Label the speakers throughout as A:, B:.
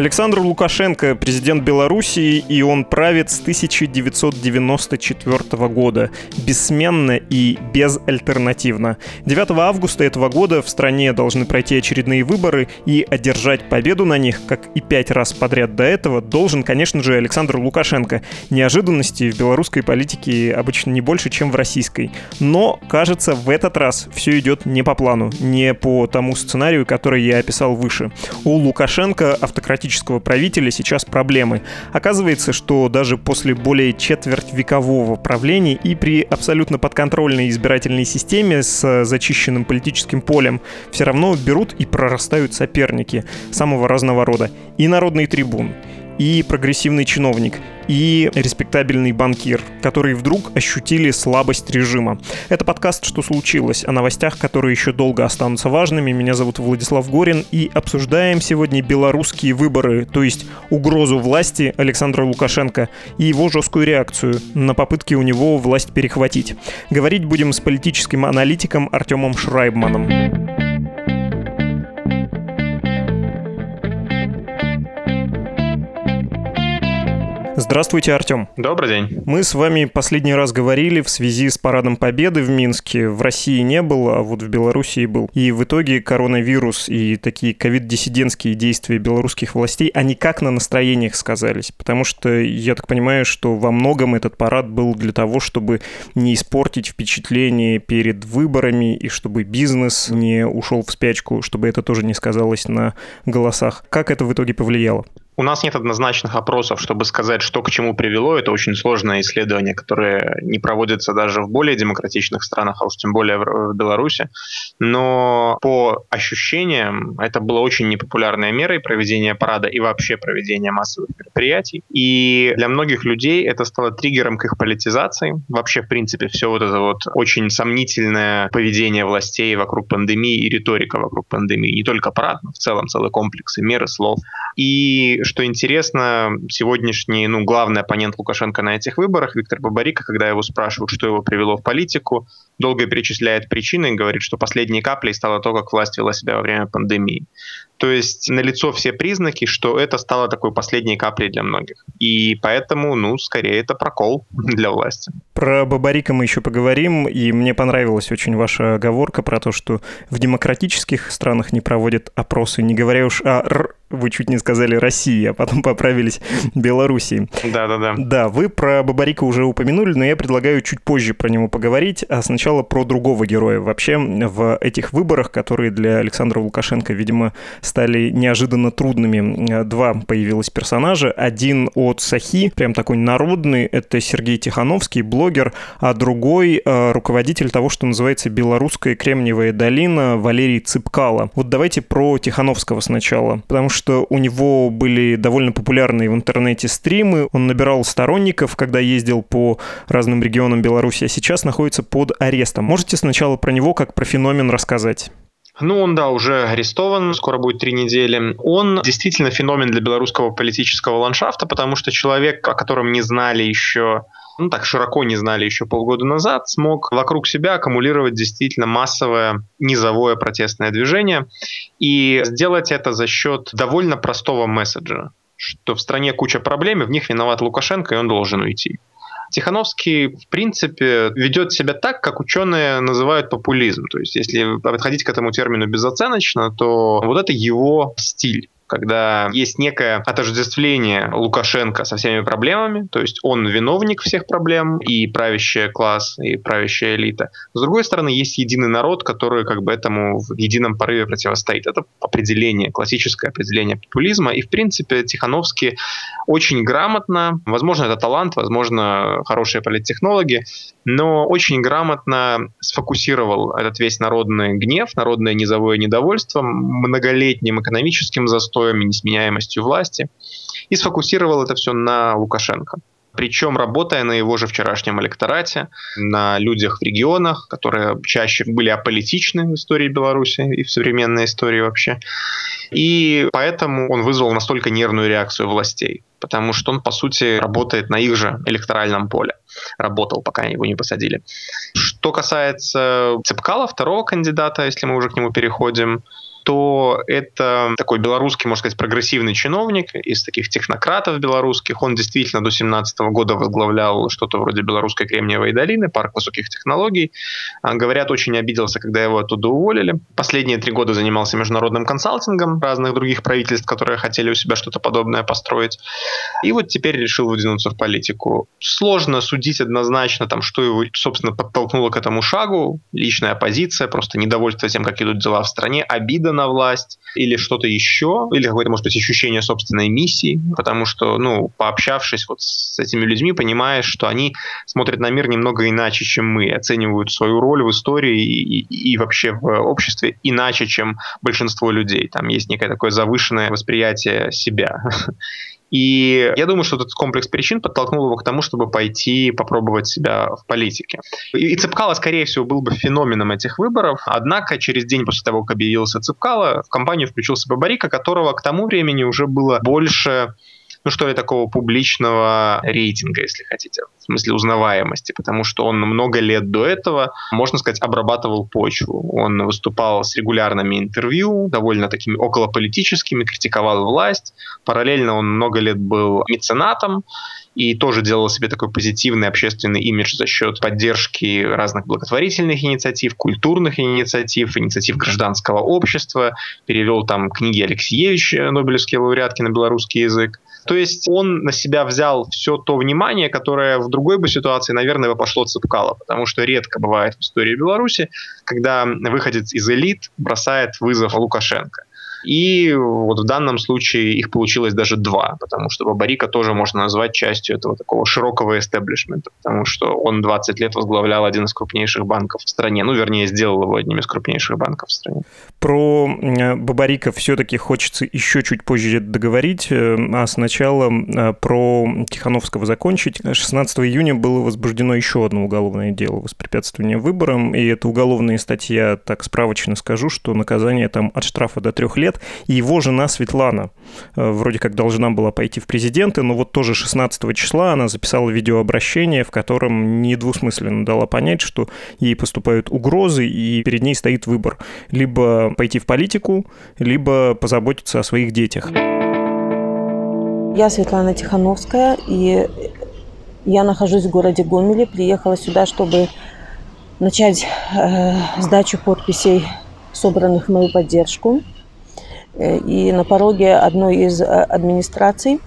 A: Александр Лукашенко, президент Белоруссии, и он правит с 1994 года, бессменно и безальтернативно. 9 августа этого года в стране должны пройти очередные выборы, и одержать победу на них, как и пять раз подряд до этого, должен, конечно же, Александр Лукашенко. Неожиданности в белорусской политике обычно не больше, чем в российской. Но, кажется, в этот раз все идет не по плану, не по тому сценарию, который я описал выше. У Лукашенко автократически демократического правителя сейчас проблемы. Оказывается, что даже после более четверть векового правления и при абсолютно подконтрольной избирательной системе с зачищенным политическим полем все равно берут и прорастают соперники самого разного рода. И народный трибун, и прогрессивный чиновник, и респектабельный банкир, которые вдруг ощутили слабость режима. Это подкаст «Что случилось?» о новостях, которые еще долго останутся важными. Меня зовут Владислав Горин, и обсуждаем сегодня белорусские выборы, то есть угрозу власти Александра Лукашенко и его жесткую реакцию на попытки у него власть перехватить. Говорить будем с политическим аналитиком Артемом Шрайбманом. Здравствуйте, Артем.
B: Добрый день.
A: Мы с вами последний раз говорили в связи с парадом Победы в Минске. В России не было, а вот в Белоруссии был. И в итоге коронавирус и такие ковид-диссидентские действия белорусских властей, они как на настроениях сказались? Потому что я так понимаю, что во многом этот парад был для того, чтобы не испортить впечатление перед выборами и чтобы бизнес не ушел в спячку, чтобы это тоже не сказалось на голосах. Как это в итоге повлияло?
B: У нас нет однозначных опросов, чтобы сказать, что к чему привело. Это очень сложное исследование, которое не проводится даже в более демократичных странах, а уж тем более в Беларуси. Но по ощущениям это было очень непопулярной мерой проведения парада и вообще проведения массовых мероприятий. И для многих людей это стало триггером к их политизации. Вообще, в принципе, все вот это вот очень сомнительное поведение властей вокруг пандемии и риторика вокруг пандемии. Не только парад, но в целом целый комплекс и меры слов. И что интересно, сегодняшний, ну, главный оппонент Лукашенко на этих выборах, Виктор Бабарика, когда его спрашивают, что его привело в политику, долго перечисляет причины и говорит, что последней каплей стало то, как власть вела себя во время пандемии. То есть налицо все признаки, что это стало такой последней каплей для многих. И поэтому, ну, скорее это прокол для власти.
A: Про Бабарика мы еще поговорим, и мне понравилась очень ваша оговорка про то, что в демократических странах не проводят опросы, не говоря уж о вы чуть не сказали России, а потом поправились Белоруссии.
B: Да-да-да.
A: Да, вы про Бабарика уже упомянули, но я предлагаю чуть позже про него поговорить, а сначала про другого героя. Вообще в этих выборах, которые для Александра Лукашенко, видимо, стали неожиданно трудными, два появилось персонажа. Один от Сахи, прям такой народный, это Сергей Тихановский, блогер, а другой э, руководитель того, что называется Белорусская Кремниевая долина, Валерий Цыпкало. Вот давайте про Тихановского сначала, потому что что у него были довольно популярные в интернете стримы, он набирал сторонников, когда ездил по разным регионам Беларуси, а сейчас находится под арестом. Можете сначала про него как про феномен рассказать?
B: Ну, он, да, уже арестован, скоро будет три недели. Он действительно феномен для белорусского политического ландшафта, потому что человек, о котором не знали еще ну так широко не знали еще полгода назад, смог вокруг себя аккумулировать действительно массовое низовое протестное движение и сделать это за счет довольно простого месседжа, что в стране куча проблем, и в них виноват Лукашенко, и он должен уйти. Тихановский, в принципе, ведет себя так, как ученые называют популизм. То есть, если подходить к этому термину безоценочно, то вот это его стиль когда есть некое отождествление Лукашенко со всеми проблемами, то есть он виновник всех проблем, и правящий класс, и правящая элита. С другой стороны, есть единый народ, который как бы этому в едином порыве противостоит. Это определение, классическое определение популизма, и в принципе Тихановский очень грамотно, возможно, это талант, возможно, хорошие политтехнологи, но очень грамотно сфокусировал этот весь народный гнев, народное низовое недовольство многолетним экономическим застоем и несменяемостью власти и сфокусировал это все на Лукашенко. Причем работая на его же вчерашнем электорате, на людях в регионах, которые чаще были аполитичны в истории Беларуси и в современной истории вообще. И поэтому он вызвал настолько нервную реакцию властей потому что он, по сути, работает на их же электоральном поле. Работал, пока его не посадили. Что касается Цепкала, второго кандидата, если мы уже к нему переходим, то это такой белорусский, можно сказать, прогрессивный чиновник из таких технократов белорусских. Он действительно до 2017 года возглавлял что-то вроде Белорусской Кремниевой долины, парк высоких технологий. А, говорят, очень обиделся, когда его оттуда уволили. Последние три года занимался международным консалтингом разных других правительств, которые хотели у себя что-то подобное построить. И вот теперь решил выдвинуться в политику. Сложно судить однозначно, там, что его, собственно, подтолкнуло к этому шагу. Личная позиция, просто недовольство тем, как идут дела в стране, обида на власть или что-то еще, или какое-то, может быть, ощущение собственной миссии, потому что, ну, пообщавшись вот с этими людьми, понимаешь, что они смотрят на мир немного иначе, чем мы, оценивают свою роль в истории и, и, и вообще в обществе иначе, чем большинство людей. Там есть некое такое завышенное восприятие себя. И я думаю, что этот комплекс причин подтолкнул его к тому, чтобы пойти попробовать себя в политике. И, и Цепкало, скорее всего, был бы феноменом этих выборов. Однако через день после того, как объявился Цепкало, в компанию включился Бабарика, которого к тому времени уже было больше ну что ли, такого публичного рейтинга, если хотите, в смысле узнаваемости, потому что он много лет до этого, можно сказать, обрабатывал почву. Он выступал с регулярными интервью, довольно такими околополитическими, критиковал власть. Параллельно он много лет был меценатом, и тоже делал себе такой позитивный общественный имидж за счет поддержки разных благотворительных инициатив, культурных инициатив, инициатив гражданского общества, перевел там книги Алексеевича, Нобелевские лауреатки на белорусский язык. То есть он на себя взял все то внимание, которое в другой бы ситуации, наверное, бы пошло цепкало, потому что редко бывает в истории Беларуси, когда выходец из элит бросает вызов Лукашенко. И вот в данном случае их получилось даже два, потому что Бабарика тоже можно назвать частью этого такого широкого эстеблишмента, потому что он 20 лет возглавлял один из крупнейших банков в стране, ну, вернее, сделал его одним из крупнейших банков в стране.
A: Про Бабарика все-таки хочется еще чуть позже договорить, э, а сначала э, про Тихановского закончить. 16 июня было возбуждено еще одно уголовное дело воспрепятствования выборам, и это уголовная статья, так справочно скажу, что наказание там от штрафа до трех лет, лет, и его жена Светлана э, вроде как должна была пойти в президенты, но вот тоже 16 числа она записала видеообращение, в котором недвусмысленно дала понять, что ей поступают угрозы, и перед ней стоит выбор. Либо пойти в политику, либо позаботиться о своих детях.
C: Я Светлана Тихановская, и я нахожусь в городе Гомеле. Приехала сюда, чтобы начать э, сдачу подписей, собранных в мою поддержку. Э, и на пороге одной из э, администраций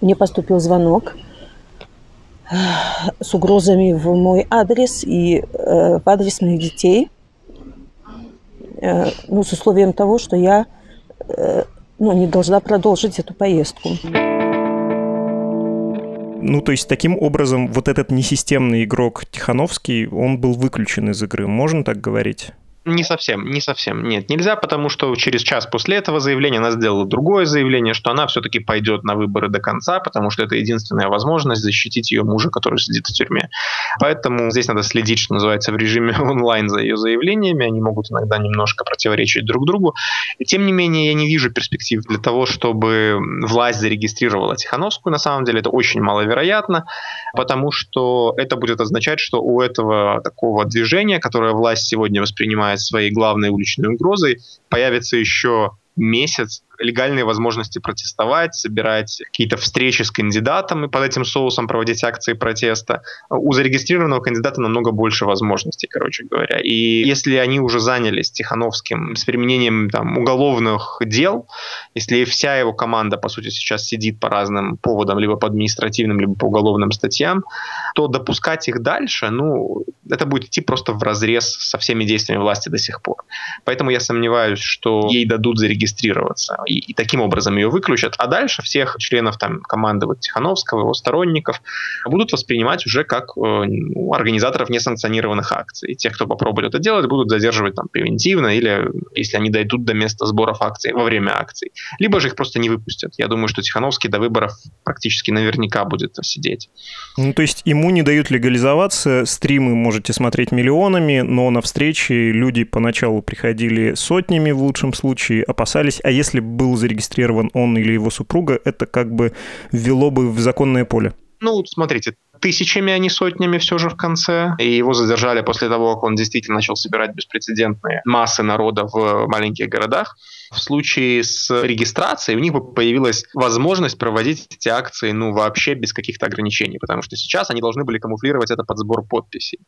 C: мне поступил звонок э, с угрозами в мой адрес и в адрес моих детей. Ну, с условием того, что я ну, не должна продолжить эту поездку.
A: Ну, то есть, таким образом, вот этот несистемный игрок Тихановский, он был выключен из игры, можно так говорить?
B: Не совсем, не совсем. Нет, нельзя, потому что через час после этого заявления она сделала другое заявление, что она все-таки пойдет на выборы до конца, потому что это единственная возможность защитить ее мужа, который сидит в тюрьме. Поэтому здесь надо следить, что называется, в режиме онлайн за ее заявлениями. Они могут иногда немножко противоречить друг другу. И, тем не менее, я не вижу перспектив для того, чтобы власть зарегистрировала Тихановскую. На самом деле это очень маловероятно, потому что это будет означать, что у этого такого движения, которое власть сегодня воспринимает своей главной уличной угрозой, появится еще месяц легальные возможности протестовать, собирать какие-то встречи с кандидатом и под этим соусом проводить акции протеста. У зарегистрированного кандидата намного больше возможностей, короче говоря. И если они уже занялись Тихановским с применением там, уголовных дел, если вся его команда, по сути, сейчас сидит по разным поводам, либо по административным, либо по уголовным статьям, то допускать их дальше, ну, это будет идти просто в разрез со всеми действиями власти до сих пор. Поэтому я сомневаюсь, что ей дадут зарегистрироваться и, и таким образом ее выключат. А дальше всех членов там, команды вот, Тихановского, его сторонников будут воспринимать уже как э, ну, организаторов несанкционированных акций. И тех, кто попробует это делать, будут задерживать там превентивно или если они дойдут до места сборов акций во время акций. Либо же их просто не выпустят. Я думаю, что Тихановский до выборов практически наверняка будет сидеть.
A: Ну, то есть ему не дают легализоваться, стримы можете смотреть миллионами, но на встречи люди поначалу приходили сотнями в лучшем случае, опасались, а если был зарегистрирован он или его супруга, это как бы ввело бы в законное поле.
B: Ну, смотрите, тысячами, а не сотнями все же в конце. И его задержали после того, как он действительно начал собирать беспрецедентные массы народа в маленьких городах. В случае с регистрацией у них бы появилась возможность проводить эти акции ну вообще без каких-то ограничений, потому что сейчас они должны были камуфлировать это под сбор подписей.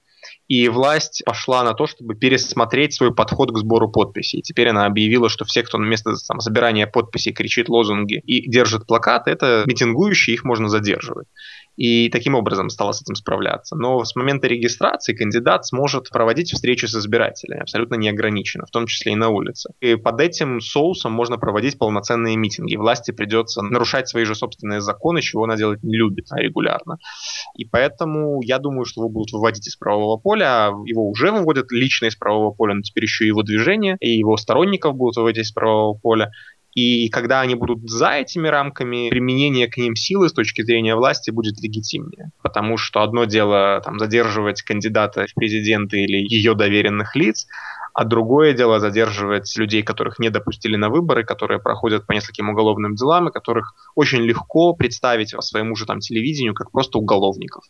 B: И власть пошла на то, чтобы пересмотреть свой подход к сбору подписей. Теперь она объявила, что все, кто на место там, собирания подписей кричит лозунги и держит плакаты, это митингующие, их можно задерживать и таким образом стала с этим справляться. Но с момента регистрации кандидат сможет проводить встречи с избирателями абсолютно неограниченно, в том числе и на улице. И под этим соусом можно проводить полноценные митинги. Власти придется нарушать свои же собственные законы, чего она делать не любит а регулярно. И поэтому я думаю, что его будут выводить из правового поля. Его уже выводят лично из правового поля, но теперь еще и его движение, и его сторонников будут выводить из правового поля. И когда они будут за этими рамками, применение к ним силы с точки зрения власти будет легитимнее. Потому что одно дело там, задерживать кандидата в президенты или ее доверенных лиц, а другое дело задерживать людей, которых не допустили на выборы, которые проходят по нескольким уголовным делам, и которых очень легко представить по своему же там телевидению как просто уголовников.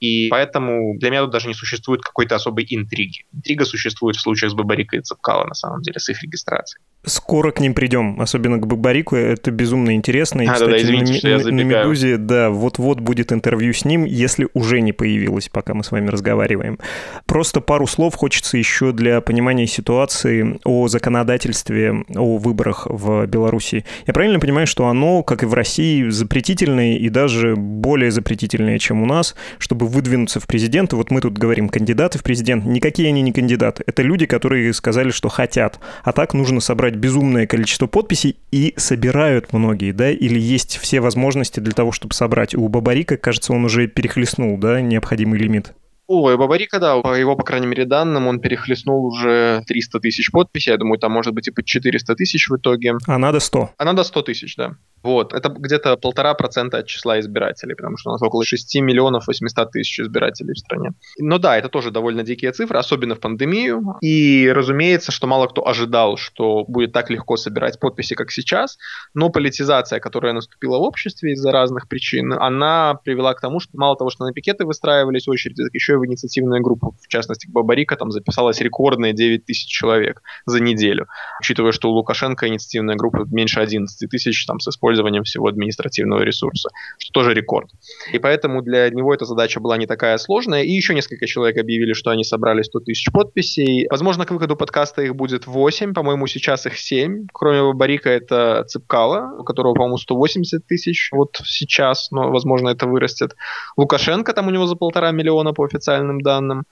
B: И поэтому для меня тут даже не существует какой-то особой интриги. Интрига существует в случаях с Бабарикой и Цепкала, на самом деле, с их регистрацией.
A: Скоро к ним придем, особенно к Бабарику, это безумно интересно. И,
B: а, кстати, да, да, извините,
A: на,
B: что я забегаю.
A: на «Медузе», да, вот-вот будет интервью с ним, если уже не появилось, пока мы с вами разговариваем. Просто пару слов хочется еще для понимания ситуации о законодательстве, о выборах в Беларуси. Я правильно понимаю, что оно, как и в России, запретительное и даже более запретительное, чем у нас, чтобы выдвинуться в президенты, вот мы тут говорим кандидаты в президент, никакие они не кандидаты, это люди, которые сказали, что хотят, а так нужно собрать собрать безумное количество подписей, и собирают многие, да, или есть все возможности для того, чтобы собрать. У Бабарика, кажется, он уже перехлестнул, да, необходимый лимит.
B: Ой, Бабарика, да, по его, по крайней мере, данным, он перехлестнул уже 300 тысяч подписей, я думаю, там может быть и под 400 тысяч в итоге.
A: А надо 100?
B: А надо 100 тысяч, да. Вот, это где-то полтора процента от числа избирателей, потому что у нас около 6 миллионов 800 тысяч избирателей в стране. Но да, это тоже довольно дикие цифры, особенно в пандемию. И разумеется, что мало кто ожидал, что будет так легко собирать подписи, как сейчас. Но политизация, которая наступила в обществе из-за разных причин, она привела к тому, что мало того, что на пикеты выстраивались очереди, так еще и в инициативную группу. В частности, Бабарика там записалось рекордные 9 тысяч человек за неделю. Учитывая, что у Лукашенко инициативная группа меньше 11 тысяч там с использованием использованием всего административного ресурса, что тоже рекорд. И поэтому для него эта задача была не такая сложная. И еще несколько человек объявили, что они собрали 100 тысяч подписей. Возможно, к выходу подкаста их будет 8, по-моему, сейчас их 7. Кроме Барика это Цыпкала, у которого, по-моему, 180 тысяч вот сейчас, но, возможно, это вырастет. Лукашенко, там у него за полтора миллиона по официальным данным.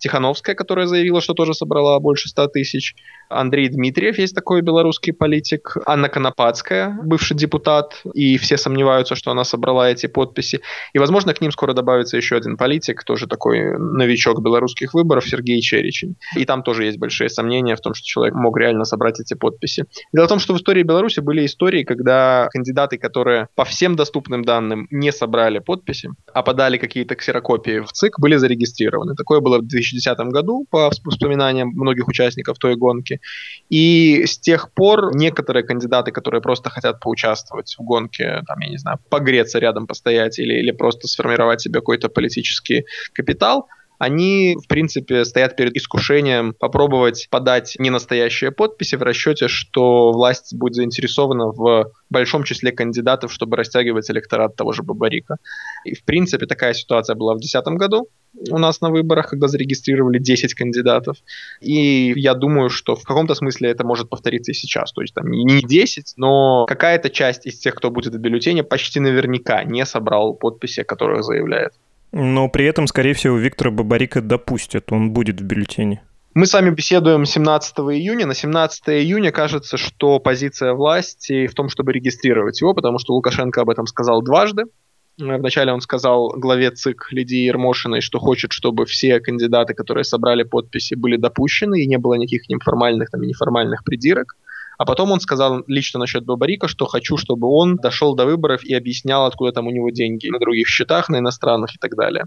B: Тихановская, которая заявила, что тоже собрала больше 100 тысяч. Андрей Дмитриев есть такой белорусский политик. Анна Конопадская, бывший депутат депутат, и все сомневаются, что она собрала эти подписи. И, возможно, к ним скоро добавится еще один политик, тоже такой новичок белорусских выборов, Сергей Черечень. И там тоже есть большие сомнения в том, что человек мог реально собрать эти подписи. Дело в том, что в истории Беларуси были истории, когда кандидаты, которые по всем доступным данным не собрали подписи, а подали какие-то ксерокопии в ЦИК, были зарегистрированы. Такое было в 2010 году, по воспоминаниям многих участников той гонки. И с тех пор некоторые кандидаты, которые просто хотят поучаствовать поучаствовать в гонке, там, я не знаю, погреться рядом, постоять или, или просто сформировать себе какой-то политический капитал, они, в принципе, стоят перед искушением попробовать подать ненастоящие подписи в расчете, что власть будет заинтересована в большом числе кандидатов, чтобы растягивать электорат того же Бабарика. И, в принципе, такая ситуация была в 2010 году у нас на выборах, когда зарегистрировали 10 кандидатов. И я думаю, что в каком-то смысле это может повториться и сейчас. То есть там не 10, но какая-то часть из тех, кто будет в бюллетене, почти наверняка не собрал подписи, которые заявляет.
A: Но при этом, скорее всего, Виктора Бабарика допустят, он будет в бюллетене.
B: Мы с вами беседуем 17 июня. На 17 июня кажется, что позиция власти в том, чтобы регистрировать его, потому что Лукашенко об этом сказал дважды. Вначале он сказал главе ЦИК Лидии Ермошиной, что хочет, чтобы все кандидаты, которые собрали подписи, были допущены и не было никаких неформальных там, неформальных придирок. А потом он сказал лично насчет Бабарика, что хочу, чтобы он дошел до выборов и объяснял, откуда там у него деньги на других счетах, на иностранных и так далее.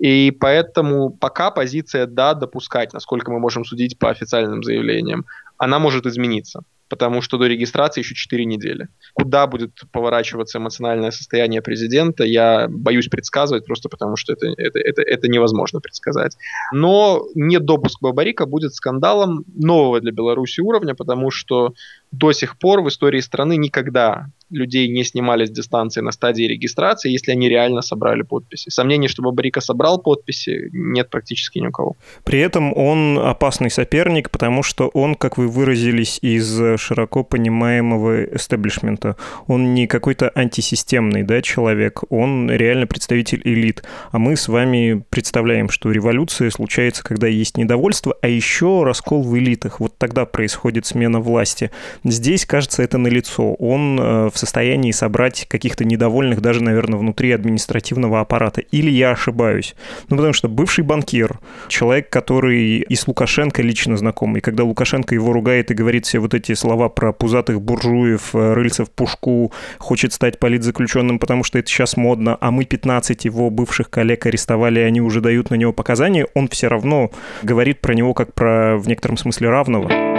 B: И поэтому пока позиция «да» допускать, насколько мы можем судить по официальным заявлениям, она может измениться. Потому что до регистрации еще 4 недели. Куда будет поворачиваться эмоциональное состояние президента, я боюсь предсказывать, просто потому что это, это, это, это невозможно предсказать. Но недопуск Бабарика будет скандалом нового для Беларуси уровня, потому что до сих пор в истории страны никогда людей не снимали с дистанции на стадии регистрации, если они реально собрали подписи. Сомнений, что Бабарика собрал подписи, нет практически ни у кого.
A: При этом он опасный соперник, потому что он, как вы выразились, из широко понимаемого эстеблишмента. Он не какой-то антисистемный да, человек, он реально представитель элит. А мы с вами представляем, что революция случается, когда есть недовольство, а еще раскол в элитах. Вот тогда происходит смена власти. Здесь, кажется, это налицо. Он э, в состоянии собрать каких-то недовольных даже, наверное, внутри административного аппарата. Или я ошибаюсь? Ну, потому что бывший банкир, человек, который и с Лукашенко лично знаком, и когда Лукашенко его ругает и говорит все вот эти слова про пузатых буржуев, э, рыльцев пушку, хочет стать политзаключенным, потому что это сейчас модно, а мы 15 его бывших коллег арестовали, и они уже дают на него показания, он все равно говорит про него как про, в некотором смысле, равного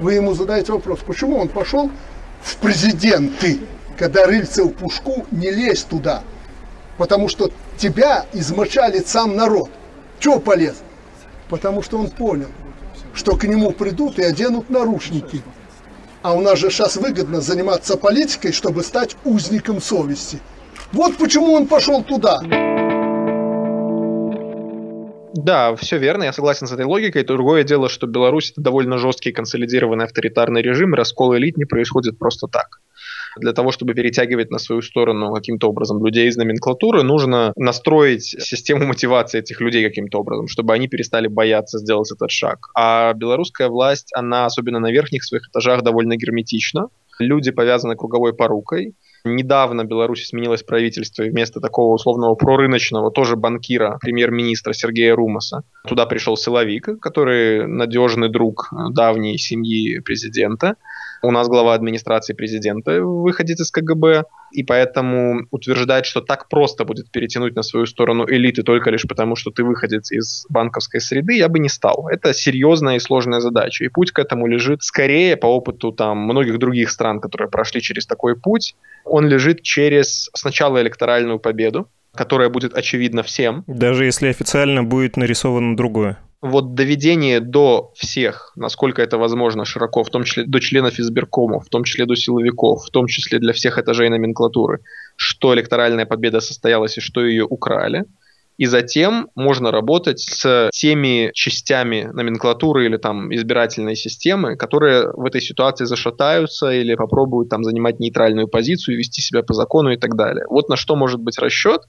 D: вы ему задаете вопрос, почему он пошел в президенты, когда рыльце в пушку, не лезь туда, потому что тебя измочалит сам народ. Чего полез? Потому что он понял, что к нему придут и оденут наручники. А у нас же сейчас выгодно заниматься политикой, чтобы стать узником совести. Вот почему он пошел туда.
B: Да, все верно, я согласен с этой логикой. Другое дело, что Беларусь это довольно жесткий консолидированный авторитарный режим, и раскол элит не происходит просто так. Для того, чтобы перетягивать на свою сторону каким-то образом людей из номенклатуры, нужно настроить систему мотивации этих людей каким-то образом, чтобы они перестали бояться сделать этот шаг. А белорусская власть, она особенно на верхних своих этажах довольно герметична. Люди повязаны круговой порукой, Недавно в Беларуси сменилось правительство, и вместо такого условного прорыночного, тоже банкира, премьер-министра Сергея Румаса, туда пришел силовик, который надежный друг давней семьи президента. У нас глава администрации президента выходит из КГБ, и поэтому утверждать, что так просто будет перетянуть на свою сторону элиты только лишь потому, что ты выходец из банковской среды, я бы не стал. Это серьезная и сложная задача, и путь к этому лежит скорее по опыту там многих других стран, которые прошли через такой путь, он лежит через сначала электоральную победу, которая будет очевидна всем.
A: Даже если официально будет нарисовано другое
B: вот доведение до всех, насколько это возможно, широко, в том числе до членов избиркома, в том числе до силовиков, в том числе для всех этажей номенклатуры, что электоральная победа состоялась и что ее украли. И затем можно работать с теми частями номенклатуры или там избирательной системы, которые в этой ситуации зашатаются или попробуют там занимать нейтральную позицию, вести себя по закону и так далее. Вот на что может быть расчет.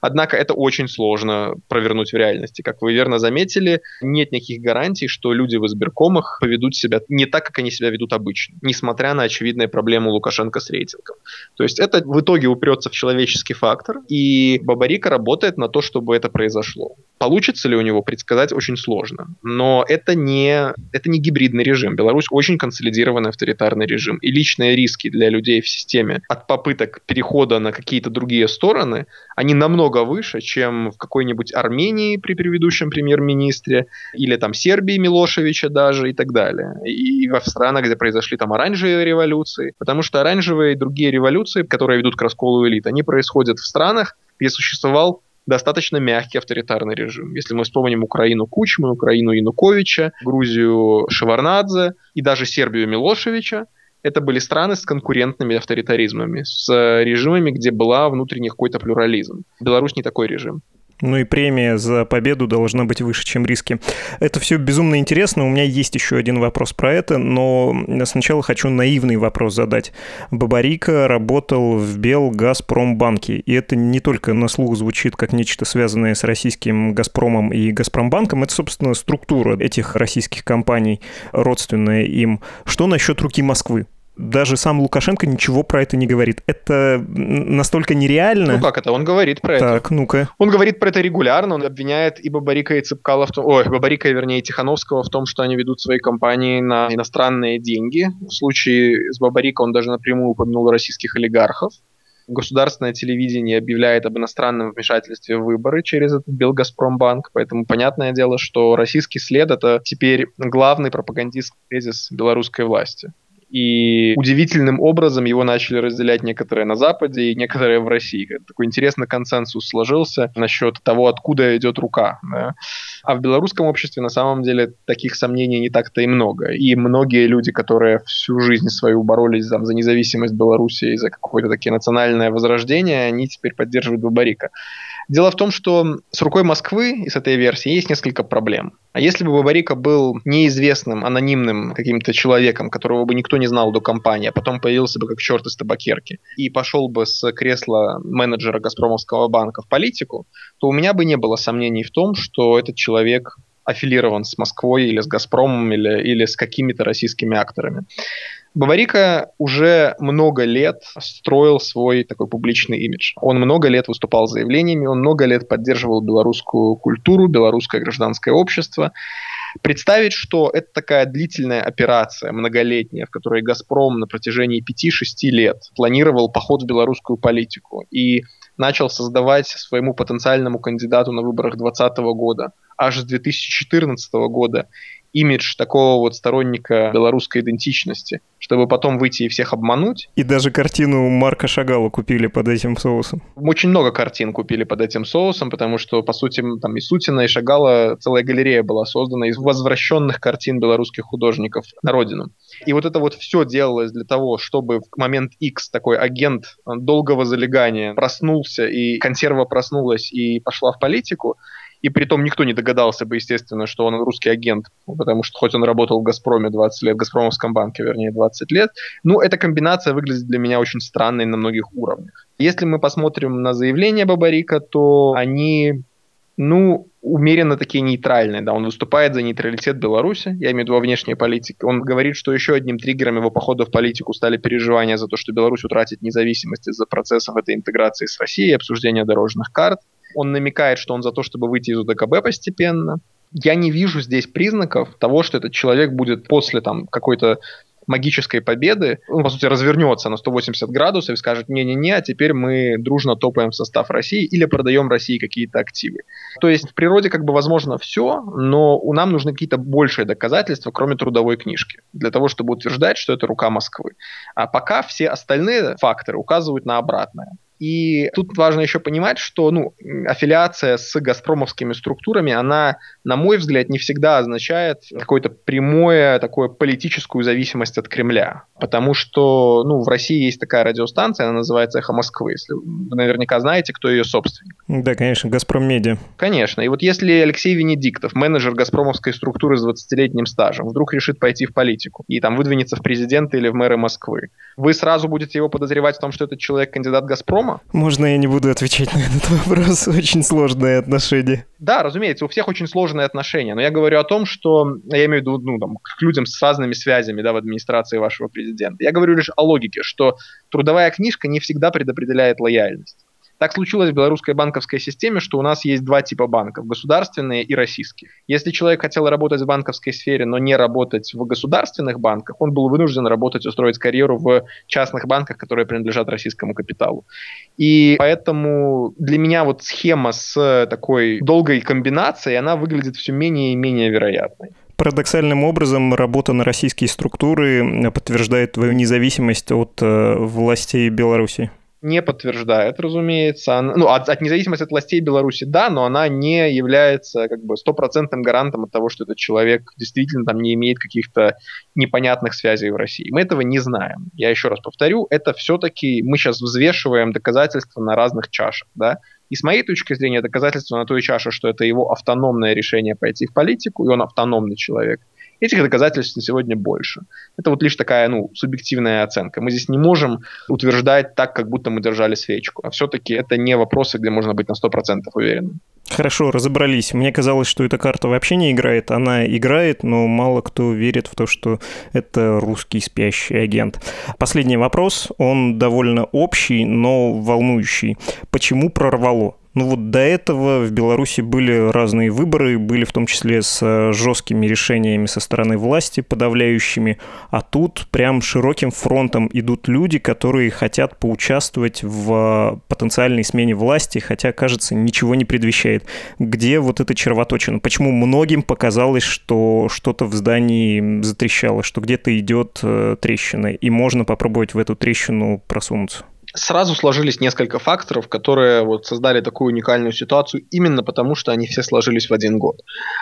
B: Однако это очень сложно провернуть в реальности. Как вы верно заметили, нет никаких гарантий, что люди в избиркомах поведут себя не так, как они себя ведут обычно, несмотря на очевидные проблемы Лукашенко с рейтингом. То есть это в итоге упрется в человеческий фактор, и Бабарика работает на то, чтобы это произошло. Получится ли у него предсказать очень сложно. Но это не, это не гибридный режим. Беларусь очень консолидированный авторитарный режим. И личные риски для людей в системе от попыток перехода на какие-то другие стороны, они намного выше, чем в какой-нибудь Армении при предыдущем премьер-министре, или там Сербии Милошевича даже и так далее. И в странах, где произошли там оранжевые революции. Потому что оранжевые и другие революции, которые ведут к расколу элит, они происходят в странах, где существовал достаточно мягкий авторитарный режим. Если мы вспомним Украину Кучмы, Украину Януковича, Грузию Шеварнадзе и даже Сербию Милошевича, это были страны с конкурентными авторитаризмами, с режимами, где была внутренний какой-то плюрализм. Беларусь не такой режим.
A: Ну и премия за победу должна быть выше, чем риски. Это все безумно интересно. У меня есть еще один вопрос про это, но сначала хочу наивный вопрос задать. Бабарика работал в Белгазпромбанке, и это не только на слух звучит как нечто связанное с российским Газпромом и Газпромбанком, это, собственно, структура этих российских компаний, родственная им. Что насчет руки Москвы? Даже сам Лукашенко ничего про это не говорит. Это настолько нереально.
B: Ну как это? Он говорит про
A: так,
B: это.
A: Так, ну-ка.
B: Он говорит про это регулярно, он обвиняет и Бабарика, и Цыпкала в том... Ой, Бабарика, вернее, и Тихановского в том, что они ведут свои компании на иностранные деньги. В случае с Бабарика он даже напрямую упомянул российских олигархов. Государственное телевидение объявляет об иностранном вмешательстве в выборы через этот Белгазпромбанк, поэтому понятное дело, что российский след — это теперь главный пропагандистский тезис белорусской власти. И удивительным образом его начали разделять некоторые на Западе и некоторые в России. Такой интересный консенсус сложился насчет того, откуда идет рука. Да? А в белорусском обществе на самом деле таких сомнений не так-то и много. И многие люди, которые всю жизнь свою боролись там, за независимость Беларуси и за какое-то такое национальное возрождение, они теперь поддерживают Бабарика. Дело в том, что с рукой Москвы и с этой версией есть несколько проблем. А если бы Бабарика был неизвестным, анонимным каким-то человеком, которого бы никто не знал до компании, а потом появился бы как черт из табакерки и пошел бы с кресла менеджера Газпромовского банка в политику, то у меня бы не было сомнений в том, что этот человек аффилирован с Москвой или с Газпромом или, или с какими-то российскими акторами. Баварика уже много лет строил свой такой публичный имидж. Он много лет выступал с заявлениями, он много лет поддерживал белорусскую культуру, белорусское гражданское общество. Представить, что это такая длительная операция, многолетняя, в которой «Газпром» на протяжении 5-6 лет планировал поход в белорусскую политику и начал создавать своему потенциальному кандидату на выборах 2020 года аж с 2014 года имидж такого вот сторонника белорусской идентичности, чтобы потом выйти и всех обмануть.
A: И даже картину Марка Шагала купили под этим соусом.
B: Очень много картин купили под этим соусом, потому что, по сути, там и Сутина, и Шагала целая галерея была создана из возвращенных картин белорусских художников на родину. И вот это вот все делалось для того, чтобы в момент X такой агент долгого залегания проснулся, и консерва проснулась и пошла в политику, и при том никто не догадался бы, естественно, что он русский агент, потому что хоть он работал в «Газпроме» 20 лет, в «Газпромовском банке», вернее, 20 лет, ну, эта комбинация выглядит для меня очень странной на многих уровнях. Если мы посмотрим на заявления Бабарика, то они, ну, умеренно такие нейтральные, да, он выступает за нейтралитет Беларуси, я имею в виду во внешней политике. Он говорит, что еще одним триггером его похода в политику стали переживания за то, что Беларусь утратит независимость из-за процессов этой интеграции с Россией, обсуждения дорожных карт. Он намекает, что он за то, чтобы выйти из УДКБ постепенно. Я не вижу здесь признаков того, что этот человек будет после там какой-то магической победы, он, по сути, развернется на 180 градусов и скажет, не-не-не, а теперь мы дружно топаем в состав России или продаем России какие-то активы. То есть в природе как бы возможно все, но у нам нужны какие-то большие доказательства, кроме трудовой книжки, для того, чтобы утверждать, что это рука Москвы. А пока все остальные факторы указывают на обратное. И тут важно еще понимать, что ну, аффилиация с газпромовскими структурами, она, на мой взгляд, не всегда означает какое-то прямое такое политическую зависимость от Кремля. Потому что ну, в России есть такая радиостанция, она называется «Эхо Москвы». Если вы наверняка знаете, кто ее собственник.
A: Да, конечно, «Газпром Медиа».
B: Конечно. И вот если Алексей Венедиктов, менеджер газпромовской структуры с 20-летним стажем, вдруг решит пойти в политику и там выдвинется в президенты или в мэры Москвы, вы сразу будете его подозревать в том, что этот человек кандидат «Газпрома», дома.
A: Можно я не буду отвечать на этот вопрос? Очень сложные отношения.
B: Да, разумеется, у всех очень сложные отношения, но я говорю о том, что я имею в виду ну, там, к людям с разными связями да, в администрации вашего президента. Я говорю лишь о логике, что трудовая книжка не всегда предопределяет лояльность. Так случилось в белорусской банковской системе, что у нас есть два типа банков – государственные и российские. Если человек хотел работать в банковской сфере, но не работать в государственных банках, он был вынужден работать, устроить карьеру в частных банках, которые принадлежат российскому капиталу. И поэтому для меня вот схема с такой долгой комбинацией, она выглядит все менее и менее вероятной.
A: Парадоксальным образом работа на российские структуры подтверждает твою независимость от э, властей Беларуси
B: не подтверждает, разумеется. ну, от, от независимости от властей Беларуси, да, но она не является как бы стопроцентным гарантом от того, что этот человек действительно там не имеет каких-то непонятных связей в России. Мы этого не знаем. Я еще раз повторю, это все-таки мы сейчас взвешиваем доказательства на разных чашах, да. И с моей точки зрения доказательство на той чаше, что это его автономное решение пойти в политику, и он автономный человек – Этих доказательств на сегодня больше. Это вот лишь такая, ну, субъективная оценка. Мы здесь не можем утверждать так, как будто мы держали свечку. А все-таки это не вопросы, где можно быть на 100% уверенным.
A: Хорошо, разобрались. Мне казалось, что эта карта вообще не играет. Она играет, но мало кто верит в то, что это русский спящий агент. Последний вопрос, он довольно общий, но волнующий. Почему прорвало? Ну вот до этого в Беларуси были разные выборы, были в том числе с э, жесткими решениями со стороны власти, подавляющими, а тут прям широким фронтом идут люди, которые хотят поучаствовать в потенциальной смене власти, хотя, кажется, ничего не предвещает. Где вот эта червоточина? Почему многим показалось, что что-то в здании затрещало, что где-то идет э, трещина, и можно попробовать в эту трещину просунуться?
B: Сразу сложились несколько факторов, которые вот создали такую уникальную ситуацию именно потому, что они все сложились в один год.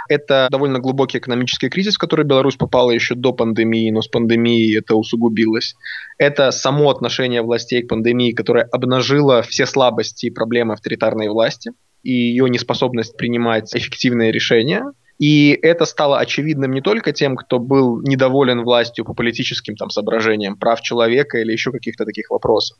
B: Это довольно глубокий экономический кризис, в который Беларусь попала еще до пандемии, но с пандемией это усугубилось. Это само отношение властей к пандемии, которое обнажило все слабости и проблемы авторитарной власти и ее неспособность принимать эффективные решения. И это стало очевидным не только тем, кто был недоволен властью по политическим там, соображениям, прав человека или еще каких-то таких вопросов,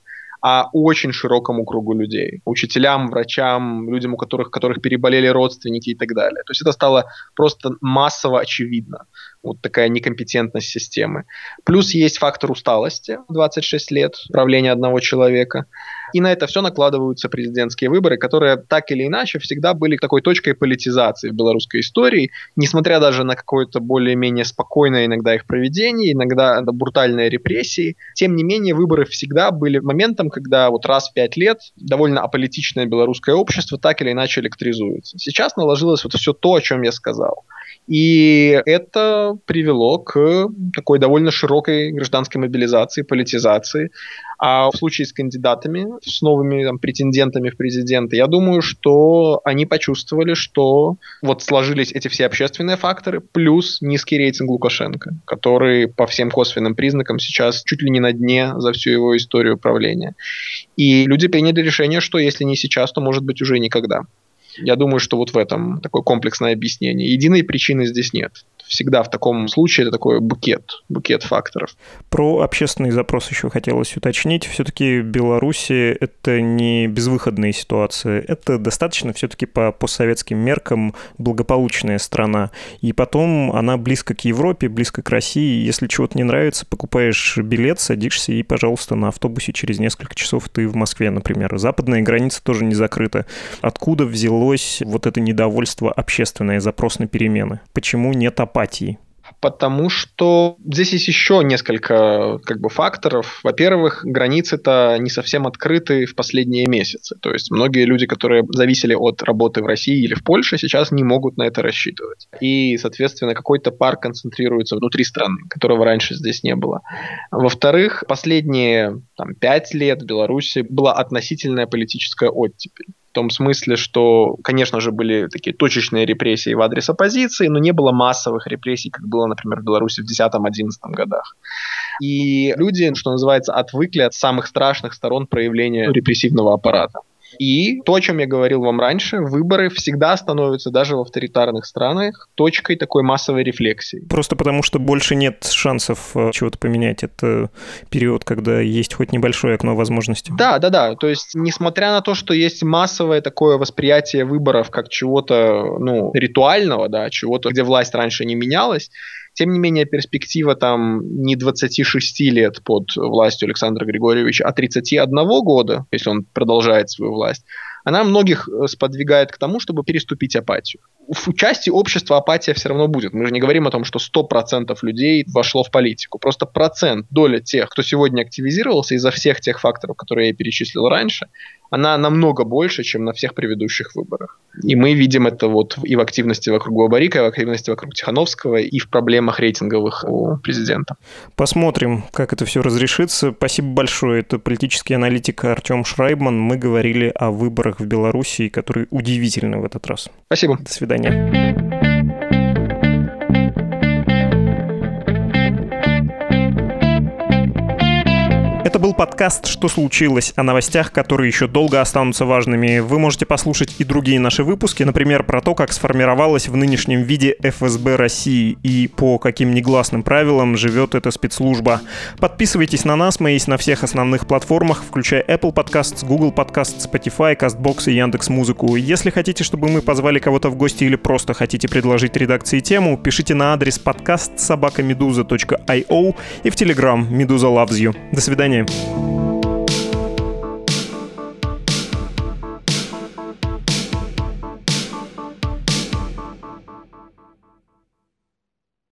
B: а очень широкому кругу людей. Учителям, врачам, людям, у которых, которых переболели родственники и так далее. То есть это стало просто массово очевидно. Вот такая некомпетентность системы. Плюс есть фактор усталости, 26 лет правления одного человека. И на это все накладываются президентские выборы, которые так или иначе всегда были такой точкой политизации в белорусской истории, несмотря даже на какое-то более-менее спокойное иногда их проведение, иногда брутальные репрессии. Тем не менее, выборы всегда были моментом, когда вот раз в пять лет довольно аполитичное белорусское общество так или иначе электризуется. Сейчас наложилось вот все то, о чем я сказал. И это привело к такой довольно широкой гражданской мобилизации, политизации. А в случае с кандидатами, с новыми там, претендентами в президенты, я думаю, что они почувствовали, что вот сложились эти все общественные факторы, плюс низкий рейтинг Лукашенко, который по всем косвенным признакам сейчас чуть ли не на дне за всю его историю правления. И люди приняли решение, что если не сейчас, то может быть уже никогда. Я думаю, что вот в этом такое комплексное объяснение. Единой причины здесь нет всегда в таком случае это такой букет, букет факторов.
A: Про общественный запрос еще хотелось уточнить. Все-таки Беларуси — это не безвыходная ситуация. Это достаточно все-таки по постсоветским меркам благополучная страна. И потом она близко к Европе, близко к России. Если чего-то не нравится, покупаешь билет, садишься и, пожалуйста, на автобусе через несколько часов ты в Москве, например. Западная граница тоже не закрыта. Откуда взялось вот это недовольство общественное, запрос на перемены? Почему нет апатии?
B: Потому что здесь есть еще несколько как бы, факторов. Во-первых, границы-то не совсем открыты в последние месяцы. То есть многие люди, которые зависели от работы в России или в Польше, сейчас не могут на это рассчитывать. И, соответственно, какой-то пар концентрируется внутри страны, которого раньше здесь не было. Во-вторых, последние там, пять лет в Беларуси была относительная политическая оттепель том смысле, что, конечно же, были такие точечные репрессии в адрес оппозиции, но не было массовых репрессий, как было, например, в Беларуси в 2010-2011 годах. И люди, что называется, отвыкли от самых страшных сторон проявления репрессивного аппарата. И то, о чем я говорил вам раньше, выборы всегда становятся даже в авторитарных странах точкой такой массовой рефлексии.
A: Просто потому, что больше нет шансов э, чего-то поменять. Это период, когда есть хоть небольшое окно возможностей.
B: Да, да, да. То есть, несмотря на то, что есть массовое такое восприятие выборов как чего-то, ну, ритуального, да, чего-то, где власть раньше не менялась, тем не менее, перспектива там не 26 лет под властью Александра Григорьевича, а 31 года, если он продолжает свою власть, она многих э, сподвигает к тому, чтобы переступить апатию. В части общества апатия все равно будет. Мы же не говорим о том, что 100% людей вошло в политику. Просто процент, доля тех, кто сегодня активизировался из-за всех тех факторов, которые я перечислил раньше, она намного больше, чем на всех предыдущих выборах. И мы видим это вот и в активности вокруг Бабарика, и в активности вокруг Тихановского, и в проблемах рейтинговых у президента.
A: Посмотрим, как это все разрешится. Спасибо большое. Это политический аналитик Артем Шрайбман. Мы говорили о выборах в Беларуси, которые удивительны в этот раз.
B: Спасибо.
A: До свидания. Это был подкаст «Что случилось?» о новостях, которые еще долго останутся важными. Вы можете послушать и другие наши выпуски, например, про то, как сформировалась в нынешнем виде ФСБ России и по каким негласным правилам живет эта спецслужба. Подписывайтесь на нас, мы есть на всех основных платформах, включая Apple Podcasts, Google Podcasts, Spotify, CastBox и Яндекс Музыку. Если хотите, чтобы мы позвали кого-то в гости или просто хотите предложить редакции тему, пишите на адрес подкаст собакамедуза.io и в Telegram Медуза Loves You. До свидания. tempo.